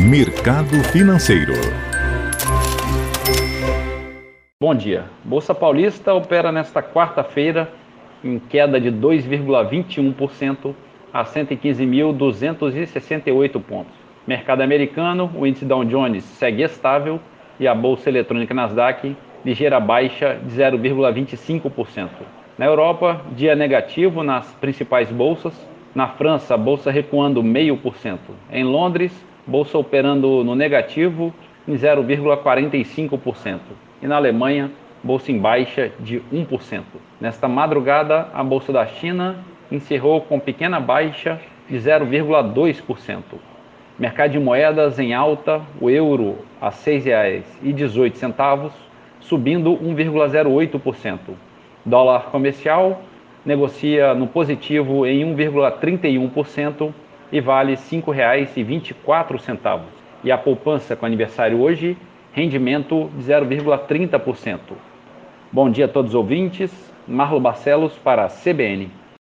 Mercado Financeiro. Bom dia. Bolsa Paulista opera nesta quarta-feira em queda de 2,21% a 115.268 pontos. Mercado americano, o índice Dow Jones segue estável e a bolsa eletrônica Nasdaq ligeira baixa de 0,25%. Na Europa, dia negativo nas principais bolsas. Na França, bolsa recuando 0,5%. Em Londres, bolsa operando no negativo em 0,45%. E na Alemanha, bolsa em baixa de 1%. Nesta madrugada, a bolsa da China encerrou com pequena baixa de 0,2%. Mercado de moedas em alta, o euro a R$ 6,18, subindo 1,08%. Dólar comercial negocia no positivo em 1,31% e vale R$ 5,24. E a poupança com aniversário hoje, rendimento de 0,30%. Bom dia a todos os ouvintes. Marlo Barcelos para a CBN.